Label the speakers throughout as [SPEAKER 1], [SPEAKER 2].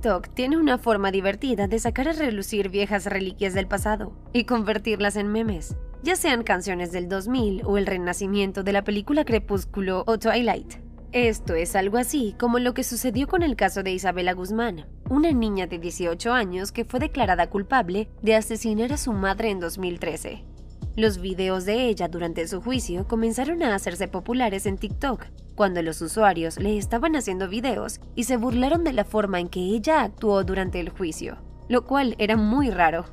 [SPEAKER 1] TikTok tiene una forma divertida de sacar a relucir viejas reliquias del pasado y convertirlas en memes, ya sean canciones del 2000 o el renacimiento de la película Crepúsculo o Twilight. Esto es algo así como lo que sucedió con el caso de Isabela Guzmán, una niña de 18 años que fue declarada culpable de asesinar a su madre en 2013. Los videos de ella durante su juicio comenzaron a hacerse populares en TikTok, cuando los usuarios le estaban haciendo videos y se burlaron de la forma en que ella actuó durante el juicio, lo cual era muy raro.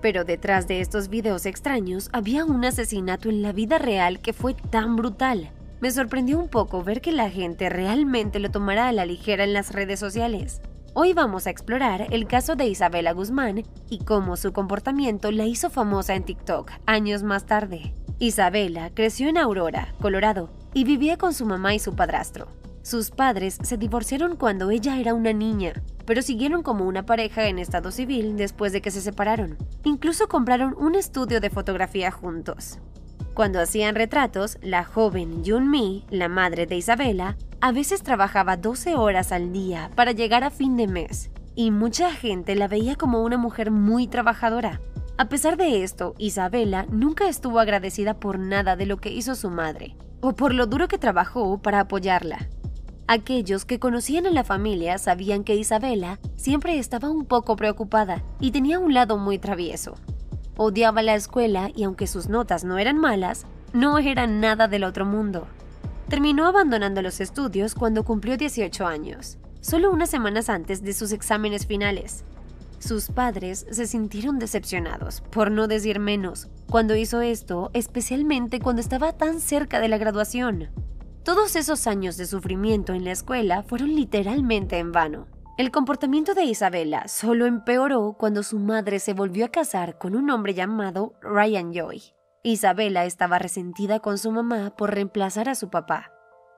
[SPEAKER 1] Pero detrás de estos videos extraños había un asesinato en la vida real que fue tan brutal me sorprendió un poco ver que la gente realmente lo tomara a la ligera en las redes sociales. Hoy vamos a explorar el caso de Isabela Guzmán y cómo su comportamiento la hizo famosa en TikTok años más tarde. Isabela creció en Aurora, Colorado, y vivía con su mamá y su padrastro. Sus padres se divorciaron cuando ella era una niña, pero siguieron como una pareja en estado civil después de que se separaron. Incluso compraron un estudio de fotografía juntos. Cuando hacían retratos, la joven Yun-Mi, la madre de Isabela, a veces trabajaba 12 horas al día para llegar a fin de mes, y mucha gente la veía como una mujer muy trabajadora. A pesar de esto, Isabela nunca estuvo agradecida por nada de lo que hizo su madre, o por lo duro que trabajó para apoyarla. Aquellos que conocían a la familia sabían que Isabela siempre estaba un poco preocupada y tenía un lado muy travieso. Odiaba la escuela y aunque sus notas no eran malas, no eran nada del otro mundo. Terminó abandonando los estudios cuando cumplió 18 años, solo unas semanas antes de sus exámenes finales. Sus padres se sintieron decepcionados, por no decir menos, cuando hizo esto, especialmente cuando estaba tan cerca de la graduación. Todos esos años de sufrimiento en la escuela fueron literalmente en vano. El comportamiento de Isabela solo empeoró cuando su madre se volvió a casar con un hombre llamado Ryan Joy. Isabela estaba resentida con su mamá por reemplazar a su papá,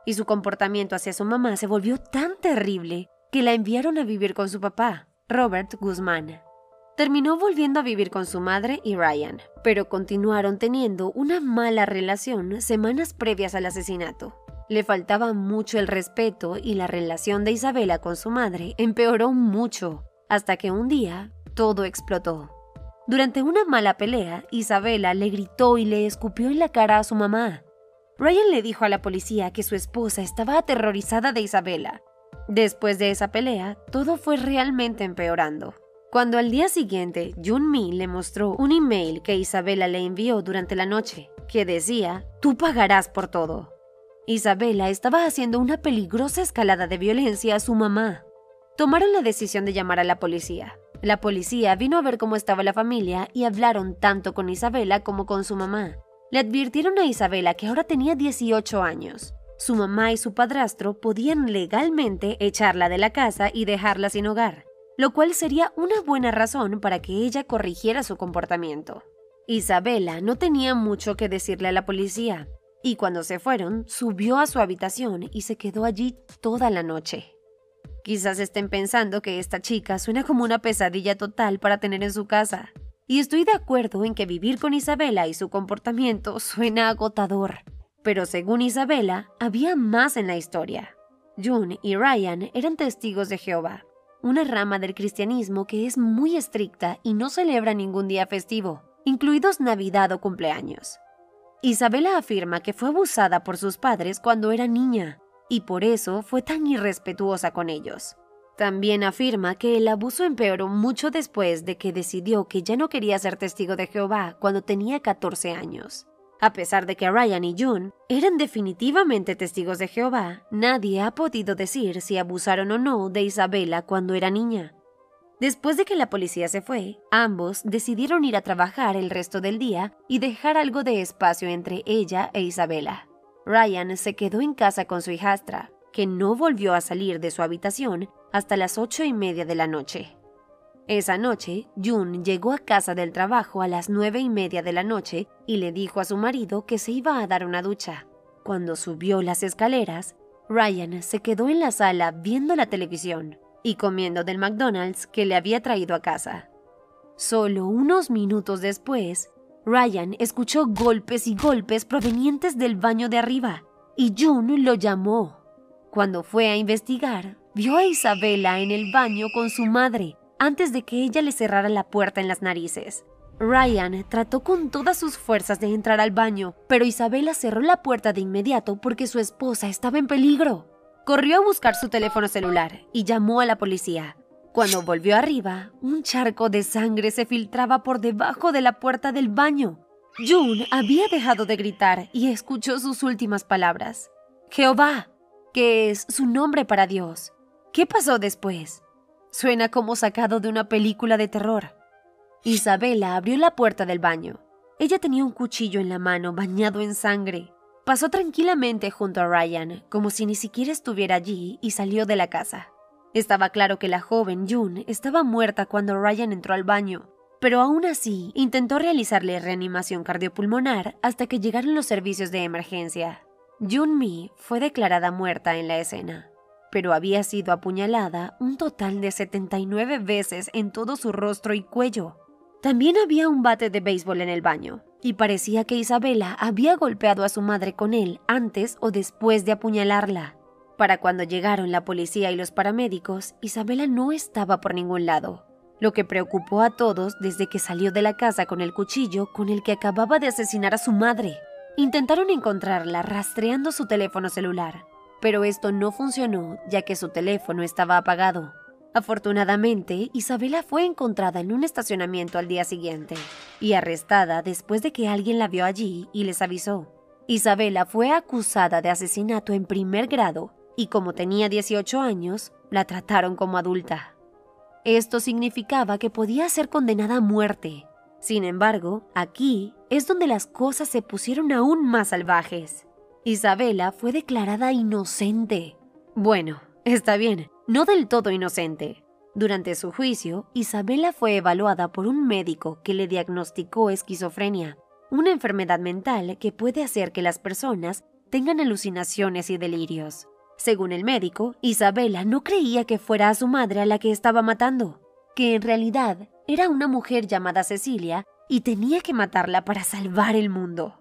[SPEAKER 1] y su comportamiento hacia su mamá se volvió tan terrible que la enviaron a vivir con su papá, Robert Guzmán. Terminó volviendo a vivir con su madre y Ryan, pero continuaron teniendo una mala relación semanas previas al asesinato. Le faltaba mucho el respeto y la relación de Isabela con su madre empeoró mucho, hasta que un día todo explotó. Durante una mala pelea, Isabela le gritó y le escupió en la cara a su mamá. Ryan le dijo a la policía que su esposa estaba aterrorizada de Isabela. Después de esa pelea, todo fue realmente empeorando. Cuando al día siguiente Jun Mi le mostró un email que Isabela le envió durante la noche, que decía, tú pagarás por todo. Isabela estaba haciendo una peligrosa escalada de violencia a su mamá. Tomaron la decisión de llamar a la policía. La policía vino a ver cómo estaba la familia y hablaron tanto con Isabela como con su mamá. Le advirtieron a Isabela que ahora tenía 18 años. Su mamá y su padrastro podían legalmente echarla de la casa y dejarla sin hogar, lo cual sería una buena razón para que ella corrigiera su comportamiento. Isabela no tenía mucho que decirle a la policía, y cuando se fueron, subió a su habitación y se quedó allí toda la noche. Quizás estén pensando que esta chica suena como una pesadilla total para tener en su casa, y estoy de acuerdo en que vivir con Isabela y su comportamiento suena agotador, pero según Isabela, había más en la historia. June y Ryan eran testigos de Jehová, una rama del cristianismo que es muy estricta y no celebra ningún día festivo, incluidos Navidad o cumpleaños. Isabela afirma que fue abusada por sus padres cuando era niña y por eso fue tan irrespetuosa con ellos. También afirma que el abuso empeoró mucho después de que decidió que ya no quería ser testigo de Jehová cuando tenía 14 años. A pesar de que Ryan y June eran definitivamente testigos de Jehová, nadie ha podido decir si abusaron o no de Isabela cuando era niña. Después de que la policía se fue, ambos decidieron ir a trabajar el resto del día y dejar algo de espacio entre ella e Isabela. Ryan se quedó en casa con su hijastra, que no volvió a salir de su habitación hasta las ocho y media de la noche. Esa noche, June llegó a casa del trabajo a las nueve y media de la noche y le dijo a su marido que se iba a dar una ducha. Cuando subió las escaleras, Ryan se quedó en la sala viendo la televisión y comiendo del McDonald's que le había traído a casa. Solo unos minutos después, Ryan escuchó golpes y golpes provenientes del baño de arriba y June lo llamó. Cuando fue a investigar, vio a Isabela en el baño con su madre antes de que ella le cerrara la puerta en las narices. Ryan trató con todas sus fuerzas de entrar al baño, pero Isabela cerró la puerta de inmediato porque su esposa estaba en peligro. Corrió a buscar su teléfono celular y llamó a la policía. Cuando volvió arriba, un charco de sangre se filtraba por debajo de la puerta del baño. June había dejado de gritar y escuchó sus últimas palabras. Jehová, que es su nombre para Dios. ¿Qué pasó después? Suena como sacado de una película de terror. Isabela abrió la puerta del baño. Ella tenía un cuchillo en la mano bañado en sangre. Pasó tranquilamente junto a Ryan, como si ni siquiera estuviera allí, y salió de la casa. Estaba claro que la joven June estaba muerta cuando Ryan entró al baño, pero aún así intentó realizarle reanimación cardiopulmonar hasta que llegaron los servicios de emergencia. June Mi fue declarada muerta en la escena, pero había sido apuñalada un total de 79 veces en todo su rostro y cuello. También había un bate de béisbol en el baño, y parecía que Isabela había golpeado a su madre con él antes o después de apuñalarla. Para cuando llegaron la policía y los paramédicos, Isabela no estaba por ningún lado, lo que preocupó a todos desde que salió de la casa con el cuchillo con el que acababa de asesinar a su madre. Intentaron encontrarla rastreando su teléfono celular, pero esto no funcionó ya que su teléfono estaba apagado. Afortunadamente, Isabela fue encontrada en un estacionamiento al día siguiente y arrestada después de que alguien la vio allí y les avisó. Isabela fue acusada de asesinato en primer grado y como tenía 18 años, la trataron como adulta. Esto significaba que podía ser condenada a muerte. Sin embargo, aquí es donde las cosas se pusieron aún más salvajes. Isabela fue declarada inocente. Bueno, está bien, no del todo inocente. Durante su juicio, Isabela fue evaluada por un médico que le diagnosticó esquizofrenia, una enfermedad mental que puede hacer que las personas tengan alucinaciones y delirios. Según el médico, Isabela no creía que fuera a su madre a la que estaba matando, que en realidad era una mujer llamada Cecilia y tenía que matarla para salvar el mundo.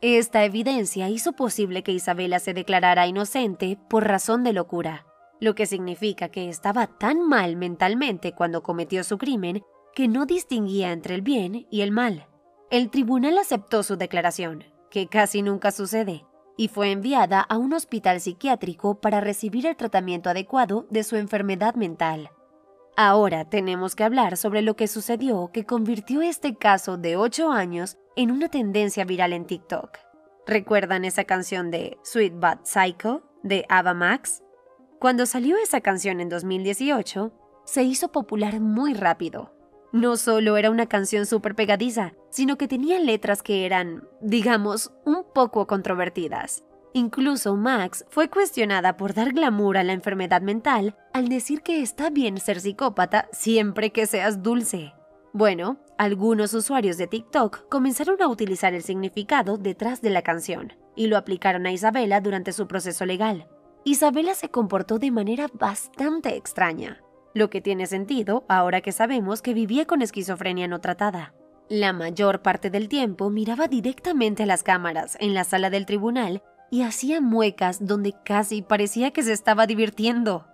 [SPEAKER 1] Esta evidencia hizo posible que Isabela se declarara inocente por razón de locura lo que significa que estaba tan mal mentalmente cuando cometió su crimen que no distinguía entre el bien y el mal. El tribunal aceptó su declaración, que casi nunca sucede, y fue enviada a un hospital psiquiátrico para recibir el tratamiento adecuado de su enfermedad mental. Ahora tenemos que hablar sobre lo que sucedió que convirtió este caso de 8 años en una tendencia viral en TikTok. ¿Recuerdan esa canción de Sweet But Psycho de Ava Max? Cuando salió esa canción en 2018, se hizo popular muy rápido. No solo era una canción súper pegadiza, sino que tenía letras que eran, digamos, un poco controvertidas. Incluso Max fue cuestionada por dar glamour a la enfermedad mental al decir que está bien ser psicópata siempre que seas dulce. Bueno, algunos usuarios de TikTok comenzaron a utilizar el significado detrás de la canción y lo aplicaron a Isabela durante su proceso legal. Isabela se comportó de manera bastante extraña, lo que tiene sentido ahora que sabemos que vivía con esquizofrenia no tratada. La mayor parte del tiempo miraba directamente a las cámaras en la sala del tribunal y hacía muecas donde casi parecía que se estaba divirtiendo.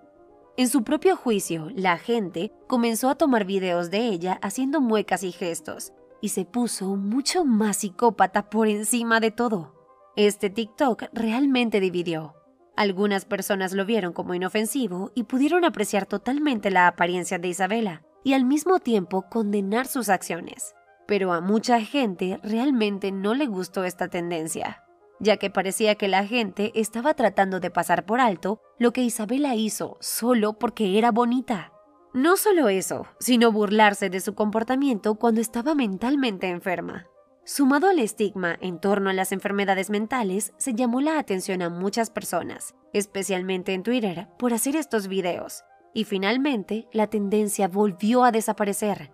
[SPEAKER 1] En su propio juicio, la gente comenzó a tomar videos de ella haciendo muecas y gestos, y se puso mucho más psicópata por encima de todo. Este TikTok realmente dividió. Algunas personas lo vieron como inofensivo y pudieron apreciar totalmente la apariencia de Isabela y al mismo tiempo condenar sus acciones. Pero a mucha gente realmente no le gustó esta tendencia, ya que parecía que la gente estaba tratando de pasar por alto lo que Isabela hizo solo porque era bonita. No solo eso, sino burlarse de su comportamiento cuando estaba mentalmente enferma. Sumado al estigma en torno a las enfermedades mentales, se llamó la atención a muchas personas, especialmente en Twitter, por hacer estos videos, y finalmente la tendencia volvió a desaparecer.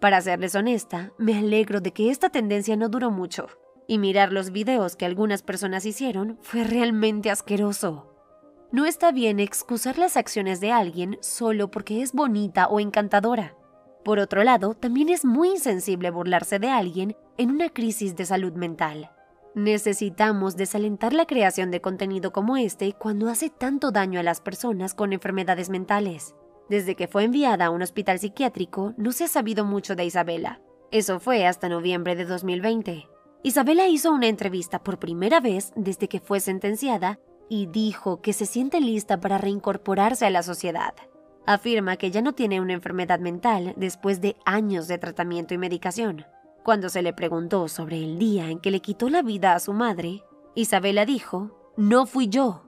[SPEAKER 1] Para serles honesta, me alegro de que esta tendencia no duró mucho, y mirar los videos que algunas personas hicieron fue realmente asqueroso. No está bien excusar las acciones de alguien solo porque es bonita o encantadora. Por otro lado, también es muy insensible burlarse de alguien en una crisis de salud mental. Necesitamos desalentar la creación de contenido como este cuando hace tanto daño a las personas con enfermedades mentales. Desde que fue enviada a un hospital psiquiátrico, no se ha sabido mucho de Isabela. Eso fue hasta noviembre de 2020. Isabela hizo una entrevista por primera vez desde que fue sentenciada y dijo que se siente lista para reincorporarse a la sociedad. Afirma que ya no tiene una enfermedad mental después de años de tratamiento y medicación. Cuando se le preguntó sobre el día en que le quitó la vida a su madre, Isabela dijo, no fui yo.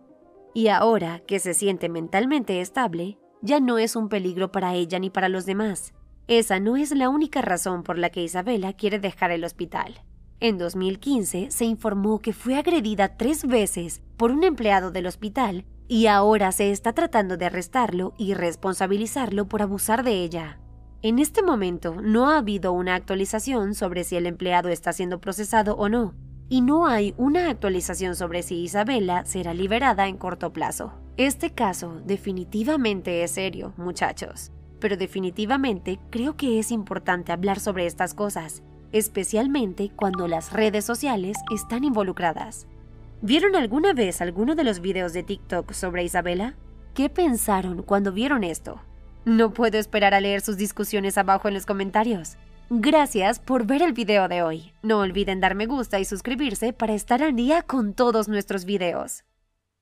[SPEAKER 1] Y ahora que se siente mentalmente estable, ya no es un peligro para ella ni para los demás. Esa no es la única razón por la que Isabela quiere dejar el hospital. En 2015 se informó que fue agredida tres veces por un empleado del hospital y ahora se está tratando de arrestarlo y responsabilizarlo por abusar de ella. En este momento no ha habido una actualización sobre si el empleado está siendo procesado o no, y no hay una actualización sobre si Isabela será liberada en corto plazo. Este caso definitivamente es serio, muchachos, pero definitivamente creo que es importante hablar sobre estas cosas, especialmente cuando las redes sociales están involucradas. ¿Vieron alguna vez alguno de los videos de TikTok sobre Isabela? ¿Qué pensaron cuando vieron esto? No puedo esperar a leer sus discusiones abajo en los comentarios. Gracias por ver el video de hoy. No olviden dar me gusta y suscribirse para estar al día con todos nuestros videos.